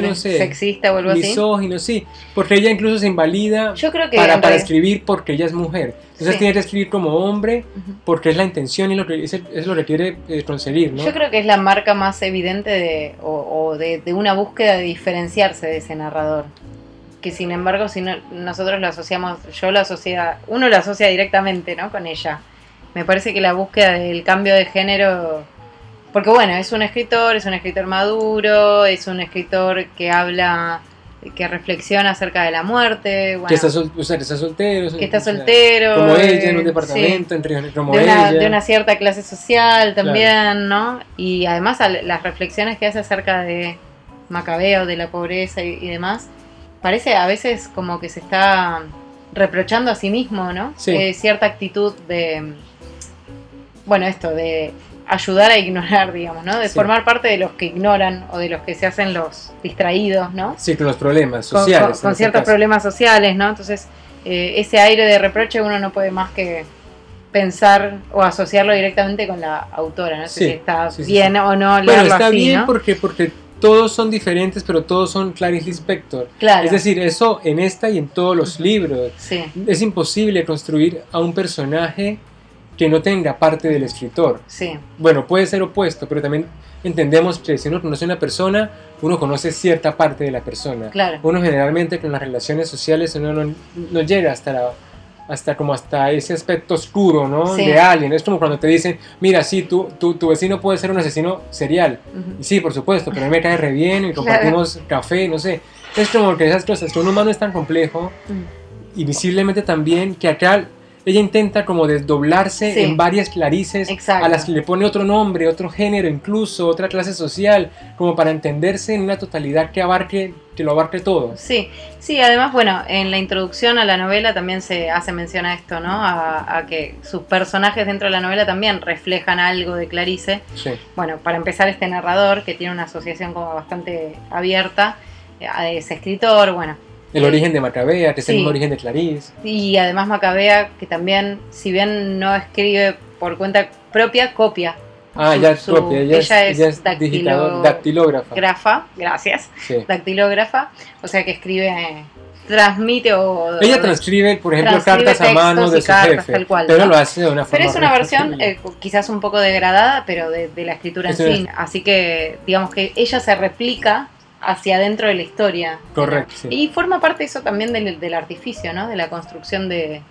no sé, sexista o algo misógino, sí, porque ella incluso se invalida para, para escribir porque ella es mujer. Entonces tiene que escribir como hombre porque es la intención y lo que, es, lo que quiere eh, conseguir, ¿no? Yo creo que es la marca más evidente de, o, de, una búsqueda de diferenciarse de ese narrador. Que sin embargo, si nosotros lo asociamos, yo lo asocia, uno lo asocia directamente, ¿no? Con ella. Me parece que la búsqueda del cambio de género porque bueno, es un escritor, es un escritor maduro, es un escritor que habla, que reflexiona acerca de la muerte. que, está soltero. Que está soltero. Como ella, en un departamento, entre, como de una, De una cierta clase social también, ¿no? Y además las reflexiones que hace acerca de Macabeo, de la pobreza y, demás, parece a veces como que se está reprochando a sí mismo, ¿no? Eh, cierta actitud de, bueno, esto, de ayudar a ignorar, digamos, ¿no? De formar parte de los que ignoran o de los que se hacen los distraídos, ¿no? Sí, con los problemas sociales. Con, este ciertos problemas sociales, ¿no? Entonces, eh, ese aire de reproche uno no puede más que pensar o asociarlo directamente con la autora, no sé si está bien o no. Bueno, está bien porque, porque todos son diferentes, pero todos son Clarice Lispector. Claro. Es decir, eso en esta y en todos los libros. Es imposible construir a un personaje que no tenga parte del escritor. Sí. Bueno, puede ser opuesto, pero también entendemos que si uno conoce a una persona, uno conoce cierta parte de la persona. Claro. Uno generalmente con las relaciones sociales uno no, llega hasta hasta como hasta ese aspecto oscuro, ¿no? De alguien. Es como cuando te dicen, mira, sí, tu, tu vecino puede ser un asesino serial. Y sí, por supuesto, pero a mí me cae re bien y compartimos café, no sé. Es como que esas cosas, que un humano es tan complejo y visiblemente también que acá ella intenta como desdoblarse en varias clarices a las que le pone otro nombre, otro género, incluso otra clase social, como para entenderse en una totalidad que abarque que lo abarque todo. Sí, sí, además, bueno, en la introducción a la novela también se hace mención a esto, ¿no? A, que sus personajes dentro de la novela también reflejan algo de Clarice. Sí. Bueno, para empezar, este narrador, que tiene una asociación como bastante abierta, eh, es escritor, bueno, el origen de Macabea, que es el mismo origen de Clarice. Y además Macabea, que también, si bien no escribe por cuenta propia, copia. Ah, ya es copia, ella, es, dactilógrafa. gracias. Dactilógrafa, o sea que escribe, transmite o... Ella transcribe, por ejemplo, cartas a mano de su jefe, tal cual, pero lo hace de una forma... Pero es una versión eh, quizás un poco degradada, pero de, la escritura en sí. Así que, digamos que ella se replica hacia adentro de la historia. Correcto. Y forma parte eso también del, artificio, ¿no? De la construcción de,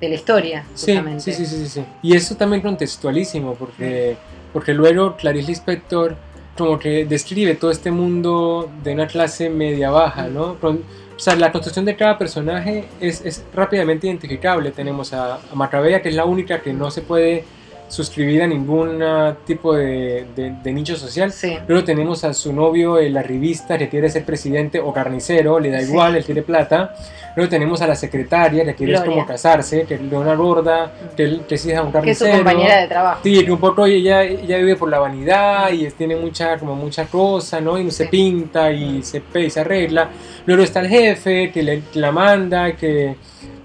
la historia. Sí, sí, sí, sí, sí, Y eso también contextualísimo, porque, porque luego Clarice Lispector como que describe todo este mundo de una clase media-baja, ¿no? o sea, la construcción de cada personaje es, rápidamente identificable. Tenemos a, a Macabea, que es la única que no se puede suscribida a ningún tipo de, nicho social. Luego tenemos a su novio, el arribista, que quiere ser presidente o carnicero, le da igual, él quiere plata. Luego tenemos a la secretaria, que quiere como casarse, que es una gorda, que, que es hija de un carnicero. Que es su compañera de trabajo. Sí, que un poco ella, ella vive por la vanidad y tiene mucha, como mucha cosa, ¿no? Y no se pinta y se, y se arregla. Luego está el jefe, que, le, que la manda, que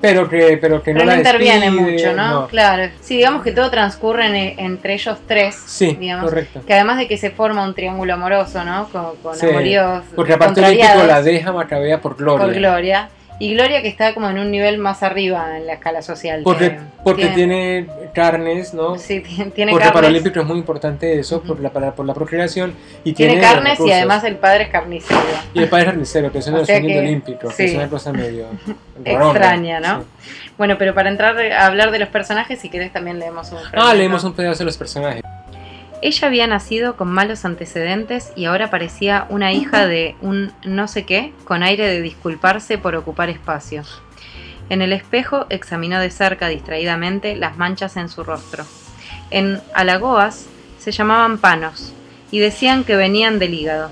pero que, pero que no, la interviene mucho, ¿no? Claro. Sí, digamos que todo transcurre entre ellos tres. Sí, digamos, correcto. Que además de que se forma un triángulo amoroso, ¿no? Con, con amoríos. Porque aparte Olímpico la deja Macabea por Gloria. Por Gloria. Y Gloria que está como en un nivel más arriba en la escala social. Porque, porque tiene, carnes, ¿no? Sí, tiene porque para Olímpico es muy importante eso, por, la, por la procreación. Y tiene, carnes y además el padre es carnicero. Y el padre es carnicero, que es uno de los olímpicos, que es una cosa medio extraña, ¿no? Bueno, pero para entrar a hablar de los personajes, si querés también leemos un Ah, leemos un pedazo de los personajes. Ella había nacido con malos antecedentes y ahora parecía una hija de un no sé qué, con aire de disculparse por ocupar espacio. En el espejo examinó de cerca distraídamente las manchas en su rostro. En Alagoas se llamaban panos y decían que venían del hígado.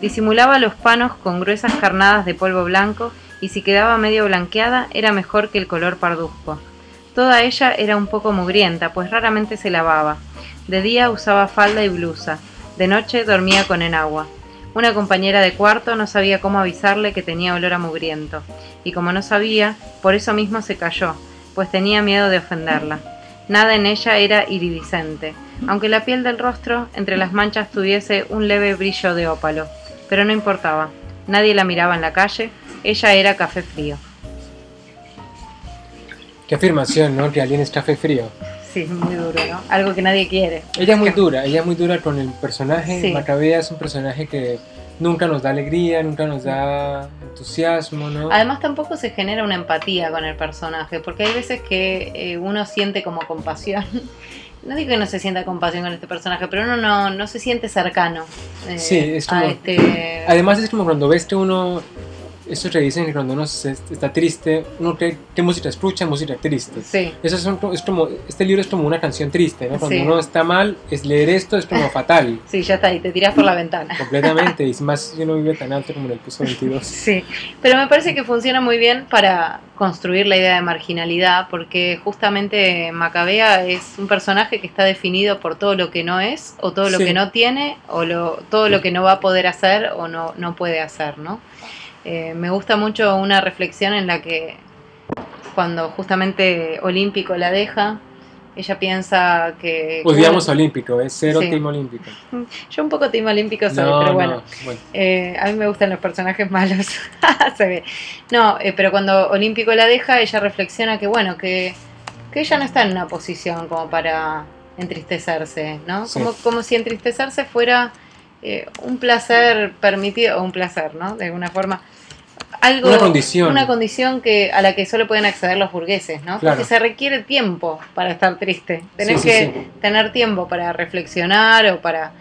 Disimulaba los panos con gruesas carnadas de polvo blanco y si quedaba medio blanqueada era mejor que el color parduzco. Toda ella era un poco mugrienta, pues raramente se lavaba, de día usaba falda y blusa, de noche dormía con enagua. Una compañera de cuarto no sabía cómo avisarle que tenía olor a mugriento, y como no sabía, por eso mismo se calló, pues tenía miedo de ofenderla. Nada en ella era iridiscente, aunque la piel del rostro entre las manchas tuviese un leve brillo de ópalo, pero no importaba. Nadie la miraba en la calle, ella era café frío. Qué afirmación, ¿no? Que alguien es café frío. Sí, muy duro, ¿no? Algo que nadie quiere. Ella es muy dura, ella es muy dura con el personaje. Macabea es un personaje que nunca nos da alegría, nunca nos da entusiasmo, ¿no? Además tampoco se genera una empatía con el personaje, porque hay veces que eh, uno siente como compasión. No digo que no se sienta compasión con este personaje, pero uno no, no se siente cercano. Eh, sí, es como, este... Además es como cuando ves que uno eso te dicen que cuando uno está triste, uno cree que música escucha, música triste. Sí. Eso es, como, este libro es como una canción triste, ¿no? Cuando uno está mal, es leer esto es como fatal. Sí, ya está ahí, te tiras por la ventana. Completamente, y más si uno vive tan alto como en el piso 22. Sí, pero me parece que funciona muy bien para construir la idea de marginalidad, porque justamente Macabea es un personaje que está definido por todo lo que no es, o todo lo que no tiene, o lo, todo lo que no va a poder hacer o no, no puede hacer, ¿no? Eh, me gusta mucho una reflexión en la que cuando justamente Olímpico la deja, ella piensa que... Odiamos Olímpico, es cero Team Olímpico. Yo un poco Team Olímpico soy, pero bueno. Eh, a mí me gustan los personajes malos, se ve. No, eh, pero cuando Olímpico la deja, ella reflexiona que bueno, que, que ella no está en una posición como para entristecerse, ¿no? Como, como si entristecerse fuera eh, un placer permitido, o un placer, ¿no? De alguna forma. Algo, una condición. Una condición que, a la que solo pueden acceder los burgueses, ¿no? Porque se requiere tiempo para estar triste. Tenés que tener tiempo para reflexionar o para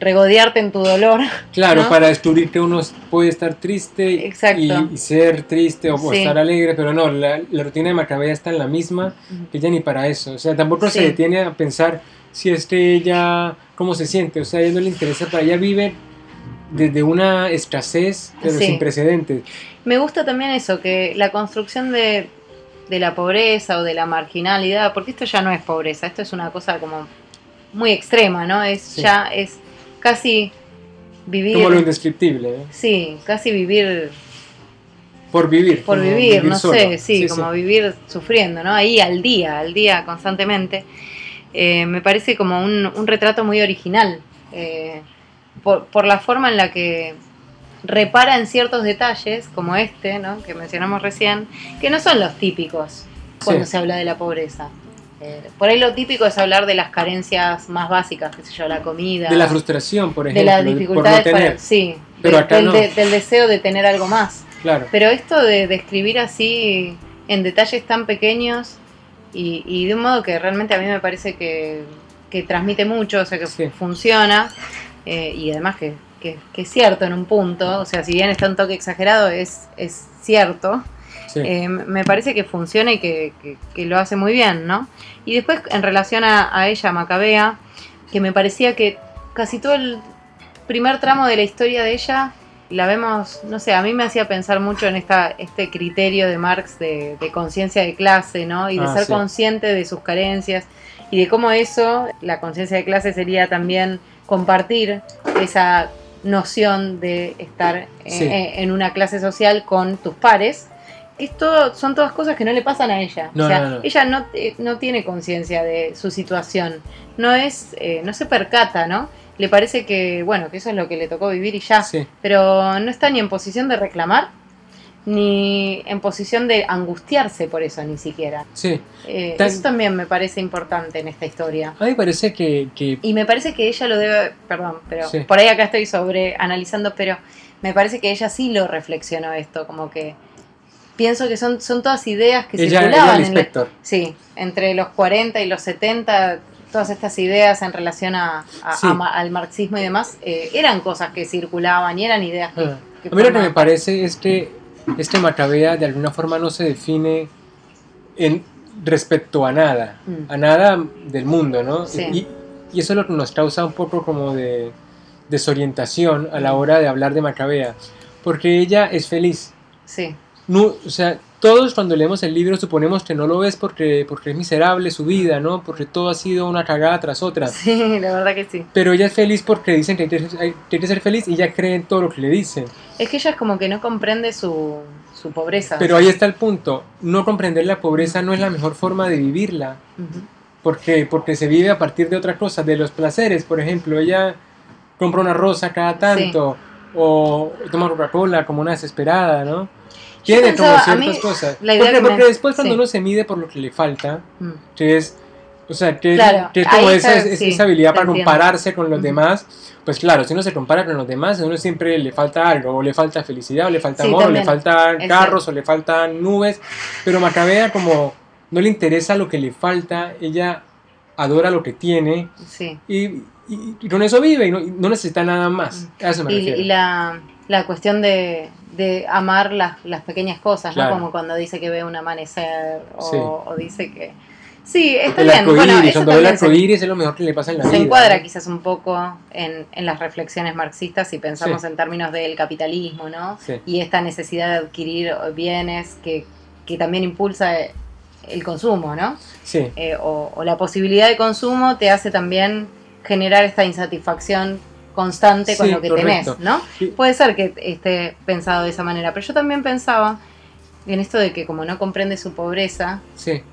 regodearte en tu dolor. Claro, para descubrir que uno puede estar triste y, ser triste o, estar alegre, pero no, la, rutina de Macabea está en la misma, que ya ni para eso. O sea, tampoco se detiene a pensar si es que ella, cómo se siente, o sea, a ella no le interesa, para ella vive desde una escasez pero sin precedentes. Me gusta también eso, que la construcción de, la pobreza o de la marginalidad, porque esto ya no es pobreza, esto es una cosa como muy extrema, ¿no? Es ya, es casi vivir... Como lo indescriptible. ¿eh? Sí, casi vivir... Por vivir. Por vivir, no sé, sí, como vivir sufriendo, ¿no? Ahí al día, al día constantemente. Eh, me parece como un, retrato muy original, eh, por, la forma en la que repara en ciertos detalles, como este, ¿no? que mencionamos recién, que no son los típicos cuando se habla de la pobreza. Eh, por ahí lo típico es hablar de las carencias más básicas, qué sé yo, la comida. De la frustración, por ejemplo. De las dificultades sí. Pero del, del deseo de tener algo más. Claro. Pero esto de describir así en detalles tan pequeños y, de un modo que realmente a mí me parece que, transmite mucho, o sea, que funciona eh, y además que, es cierto en un punto, o sea, si bien está un toque exagerado, es, es cierto. Eh, me parece que funciona y que, lo hace muy bien, ¿no? Y después, en relación a, a ella, Macabea, que me parecía que casi todo el primer tramo de la historia de ella la vemos, no sé, a mí me hacía pensar mucho en esta, este criterio de Marx de, conciencia de clase, ¿no? Y de ah, ser consciente de sus carencias y de cómo eso, la conciencia de clase sería también compartir esa noción de estar en, una clase social con tus pares. Esto son todas cosas que no le pasan a ella. o sea, ella no, no tiene conciencia de su situación. No es, eh, no se percata, ¿no? le parece que, bueno, que eso es lo que le tocó vivir y ya. Pero no está ni en posición de reclamar, ni en posición de angustiarse por eso, ni siquiera. Sí. Eh, eso también me parece importante en esta historia. A mí me parece que, Y me parece que ella lo debe, perdón, pero por ahí acá estoy sobre analizando, pero me parece que ella sí lo reflexionó esto, como que pienso que son, son todas ideas que circulaban. en sí, entre los 40 y los 70 todas estas ideas en relación a, al marxismo y demás, eh, eran cosas que circulaban y eran ideas que... Ah. a mí lo que me parece es que este Macabea de alguna forma no se define en respecto a nada, mm. a nada del mundo, ¿no? Y, eso es lo que nos causa un poco como de desorientación a la hora de hablar de Macabea, porque ella es feliz. Sí. No, o sea, todos cuando leemos el libro suponemos que no lo ves porque, porque es miserable su vida, ¿no? Porque todo ha sido una cagada tras otra. Sí, la verdad que sí. Pero ella es feliz porque dicen que hay que ser feliz y ella cree en todo lo que le dicen. Es que ella es como que no comprende su, su pobreza. Pero ahí está el punto. No comprender la pobreza no es la mejor forma de vivirla. porque, porque se vive a partir de otras cosas, de los placeres. Por ejemplo, ella compra una rosa cada tanto o toma Coca-Cola como una desesperada, ¿no? Tiene como ciertas cosas. Porque, porque después cuando uno se mide por lo que le falta, mm. que es, o sea, que, que es como esa, esa, habilidad para compararse con los demás, pues claro, si uno se compara con los demás, a uno siempre le falta algo, o le falta felicidad, o le falta amor, o le faltan carros, o le faltan nubes, pero Macabea como no le interesa lo que le falta, ella adora lo que tiene y, y, con eso vive y no, necesita nada más. A eso me y, y la, la, cuestión de, de amar las, las, pequeñas cosas, ¿no? Como cuando dice que ve un amanecer o, o dice que Sí, está el bien. cuando ve el arcoíris es lo mejor que le pasa en la se vida. Se encuadra quizás un poco en, en, las reflexiones marxistas si pensamos en términos del capitalismo, ¿no? Y esta necesidad de adquirir bienes que, que también impulsa el consumo, ¿no? Sí. Eh, o, la posibilidad de consumo te hace también generar esta insatisfacción constante con lo que tenés, ¿no? Puede ser que esté pensado de esa manera, pero yo también pensaba en esto de que como no comprende su pobreza,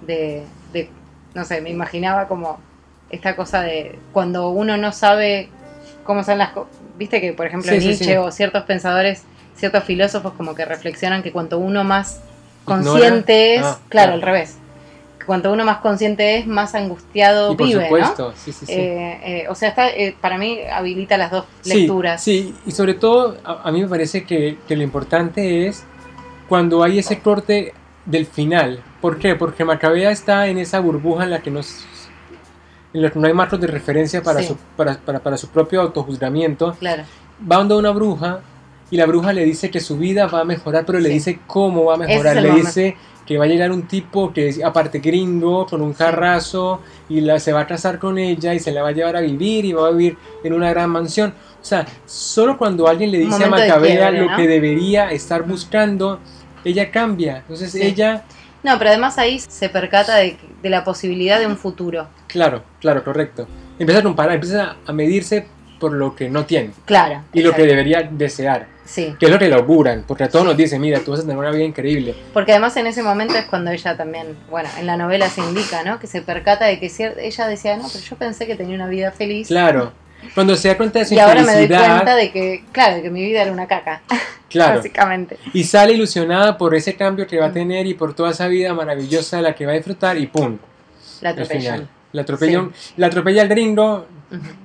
de, de no sé, me imaginaba como esta cosa de cuando uno no sabe cómo son las cosas, viste que por ejemplo Nietzsche o ciertos pensadores, ciertos filósofos como que reflexionan que cuanto uno más consciente es, ah, claro, al revés, cuanto uno más consciente es, más angustiado vive, ¿no? sí, sí, sí. Eh, eh, o sea, está, eh, para mí habilita las dos lecturas. Sí, y sobre todo a, mí me parece que, que, lo importante es cuando hay ese corte del final. ¿Por qué? Porque Macabea está en esa burbuja en la que no, en la que no hay marcos de referencia para, su, para, para, para, su propio autojuzgamiento. Claro. Va donde una bruja y la bruja le dice que su vida va a mejorar, pero le dice cómo va a mejorar. Le dice que va a llegar un tipo que es aparte gringo, con un carrazo, y la, se va a casar con ella y se la va a llevar a vivir y va a vivir en una gran mansión. O sea, solo cuando alguien le dice a Macabea lo que debería estar buscando, ella cambia. Entonces ella... No, pero además ahí se percata de, la posibilidad de un futuro. Claro, claro, correcto. Empieza a comparar, empieza a medirse por lo que no tiene. Claro. Y lo que debería desear. Sí. Que es lo que le auguran, porque a todos nos dicen, mira, tú vas a tener una vida increíble. Porque además en ese momento es cuando ella también, bueno, en la novela se indica, ¿no? Que se percata de que ella decía, no, pero yo pensé que tenía una vida feliz. Claro. Cuando se da cuenta de su Y ahora me doy cuenta de que, claro, de que mi vida era una caca. Claro. Básicamente. Y sale ilusionada por ese cambio que va a tener y por toda esa vida maravillosa de la que va a disfrutar y ¡pum! La atropellan. La atropella, la atropella el gringo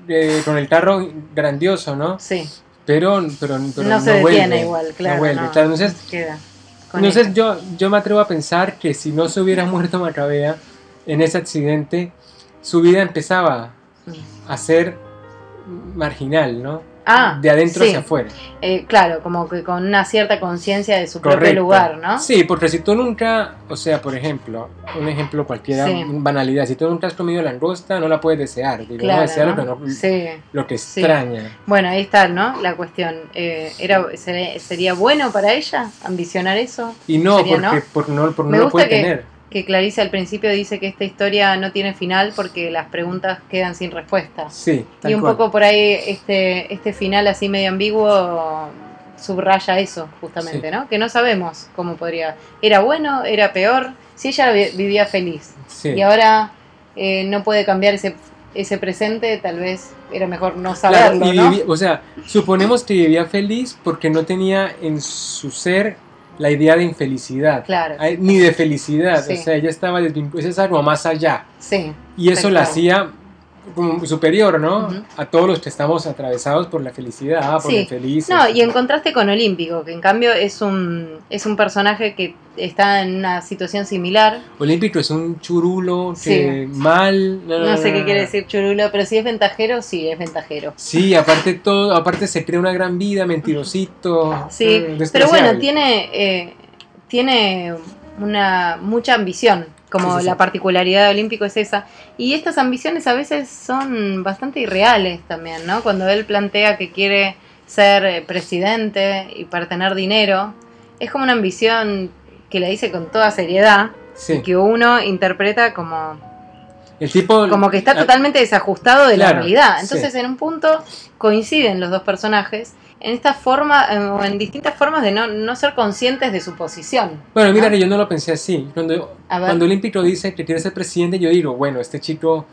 eh, con el carro grandioso, ¿no? Sí. Pero, pero, no, se detiene igual, claro. No vuelve. claro, entonces, entonces yo, yo me atrevo a pensar que si no se hubiera muerto Macabea en ese accidente, su vida empezaba mm. a ser marginal, ¿no? Ah, de adentro hacia afuera. Eh, claro, como que con una cierta conciencia de su propio lugar, ¿no? Sí, porque si tú nunca, o sea, por ejemplo, un ejemplo cualquiera, banalidad, si tú nunca has comido langosta, no la puedes desear, digo, no desear lo que, lo que extraña. Bueno, ahí está, ¿no? La cuestión, eh, era, ¿sería bueno para ella ambicionar eso? Y no, porque, no? Por, no, por no lo puede tener que Clarice al principio dice que esta historia no tiene final porque las preguntas quedan sin respuesta. Sí. y un poco por ahí este, este final así medio ambiguo subraya eso, justamente, ¿no? Que no sabemos cómo podría. ¿Era bueno? ¿Era peor? Si ella vivía feliz y ahora eh, no puede cambiar ese, ese presente, tal vez era mejor no saberlo, o sea, suponemos que vivía feliz porque no tenía en su ser la idea de infelicidad, ni de felicidad, o sea, ella estaba desvinculada, es algo más allá. Sí, y eso la hacía como superior, ¿no? A todos los que estamos atravesados por la felicidad, por sí. feliz. No, y en contraste con Olímpico, que en cambio es un, es un personaje que está en una situación similar. Olímpico es un churulo que mal. No, sé qué quiere decir churulo, pero si es ventajero, sí, es ventajero. Sí, aparte todo, aparte se crea una gran vida, mentirosito. Sí, mm, pero bueno, tiene, eh, tiene una mucha ambición como la particularidad de Olímpico es esa. Y estas ambiciones a veces son bastante irreales también, ¿no? Cuando él plantea que quiere ser eh, presidente y para tener dinero, es como una ambición que la dice con toda seriedad y que uno interpreta como el tipo, como que está totalmente desajustado de la realidad. Entonces, en un punto coinciden los dos personajes en esta forma, o en distintas formas de no, no, ser conscientes de su posición. Bueno, mira que yo no lo pensé así. Cuando, cuando Olímpico dice que quiere ser presidente, yo digo, bueno, este chico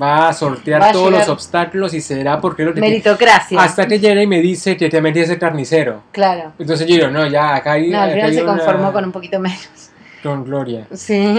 va a sortear todos los obstáculos y será porque lo Meritocracia. Hasta que llega y me dice que te metí ese carnicero. Claro. Entonces yo digo, no, ya, acá hay. No, al final se conformó con un poquito menos. Con Gloria. Sí.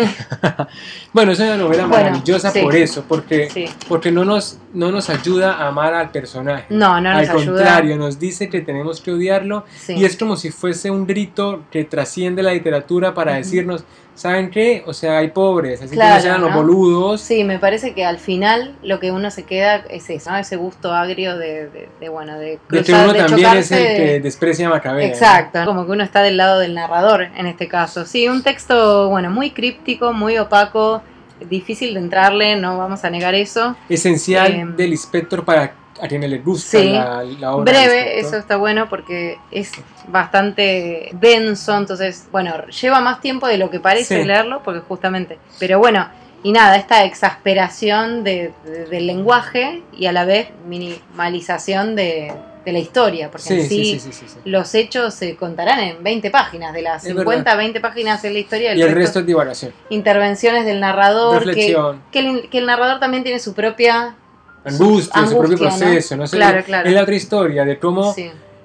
bueno, es una novela maravillosa por eso, porque, porque no, nos, no nos ayuda a amar al personaje. No, no nos Al contrario, nos dice que tenemos que odiarlo y es como si fuese un grito que trasciende la literatura para decirnos, ¿saben qué? O sea, hay pobres, así que no sean los boludos. Sí, me parece que al final lo que uno se queda es eso, ese gusto agrio de, de, bueno, de cruzar, De que uno también es el que desprecia a Macabea. Exacto, como que uno está del lado del narrador en este caso. Sí, un texto, bueno, muy críptico, muy opaco, difícil de entrarle, no vamos a negar eso. Esencial eh, del inspector para a quienes les gusta la, obra. Breve, eso está bueno porque es bastante denso, entonces, bueno, lleva más tiempo de lo que parece leerlo, porque justamente, pero bueno, y nada, esta exasperación de, del lenguaje y a la vez minimalización de, la historia, porque sí, los hechos se contarán en 20 páginas, de las 50 a 20 páginas en la historia. y el resto, es divagación. Intervenciones del narrador, que, que el narrador también tiene su propia angustia, su propio proceso, ¿no? Claro, claro. Es la otra historia de cómo,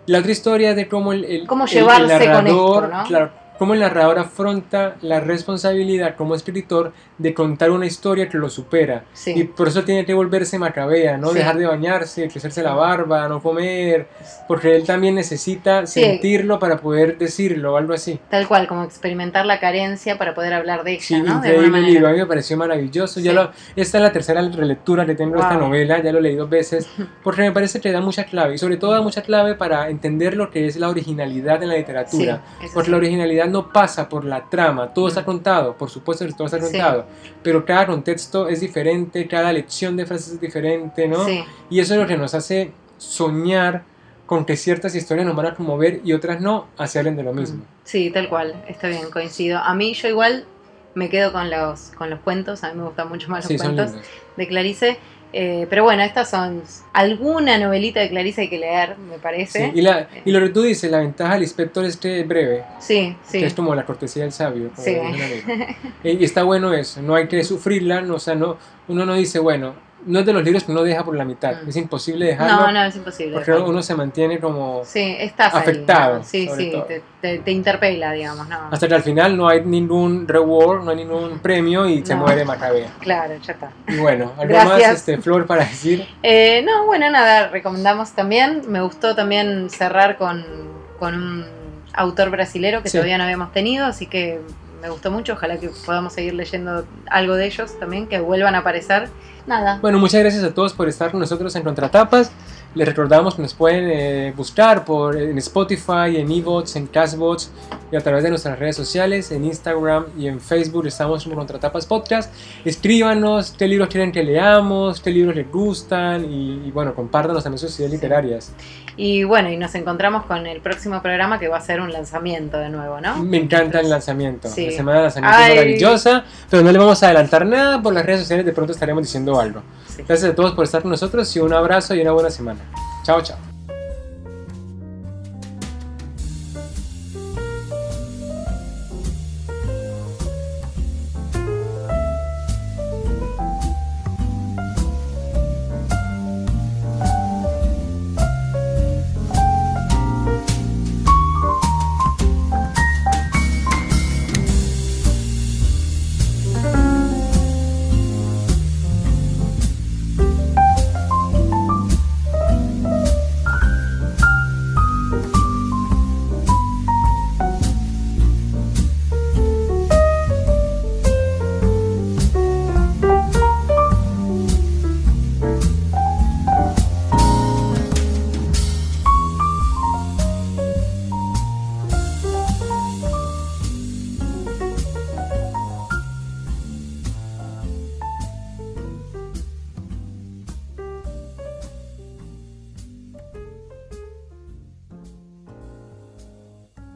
la otra historia de cómo el, el, ¿Cómo llevarse el narrador, con claro, cómo el narrador afronta la responsabilidad como escritor de contar una historia que lo supera. Y por eso tiene que volverse macabea, no dejar de bañarse, crecerse la barba, no comer, porque él también necesita sentirlo para poder decirlo, algo así. Tal cual, como experimentar la carencia para poder hablar de ella. Sí, increíble libro, a mí me pareció maravilloso. Ya lo, esta es la tercera relectura que tengo de esta novela, ya lo leí dos veces, porque me parece que da mucha clave, y sobre todo da mucha clave para entender lo que es la originalidad en la literatura, porque la originalidad no pasa por la trama, todo está contado, por supuesto que todo está contado, pero cada contexto es diferente, cada lección de frases es diferente, ¿no? Y eso es lo que nos hace soñar con que ciertas historias nos van a conmover y otras no, hacia de lo mismo. Sí, tal cual, está bien, coincido. A mí yo igual me quedo con los, con los cuentos, a mí me gustan mucho más los cuentos de Clarice. Eh, pero bueno, estas son alguna novelita de Clarice hay que leer, me parece. y, la, y, lo que tú dices, la ventaja del inspector es que es breve. Sí, sí. Que es como la cortesía del sabio. Sí. y está bueno eso, no hay que sufrirla, no, o sea, no, uno no dice, bueno, no es de los libros que uno deja por la mitad. Mm. Es imposible dejarlo. No, no, es imposible. Porque uno se mantiene como sí, afectado. Sí, sí, te, te, interpela, digamos. No. Hasta que al final no hay ningún reward, no hay ningún premio y se muere Macabea. Claro, ya está. Y bueno, ¿algo más, este, Flor, para decir? Eh, no, bueno, nada, recomendamos también. Me gustó también cerrar con, con un autor brasilero que todavía no habíamos tenido, así que me gustó mucho. Ojalá que podamos seguir leyendo algo de ellos también, que vuelvan a aparecer. Nada. Bueno, muchas gracias a todos por estar con nosotros en Contratapas. Les recordamos que nos pueden eh, buscar por, en Spotify, en Evox, en Castbots y a través de nuestras redes sociales, en Instagram y en Facebook estamos como Contratapas Podcast. Escríbanos qué libros quieren que leamos, qué libros les gustan y, bueno, compártanos también sus ideas literarias. Y bueno, y nos encontramos con el próximo programa que va a ser un lanzamiento de nuevo, ¿no? Me encanta el lanzamiento. La semana de lanzamiento es maravillosa, pero no le vamos a adelantar nada por las redes sociales, de pronto estaremos diciendo algo. Gracias a todos por estar con nosotros y un abrazo y una buena semana. Chao, chao.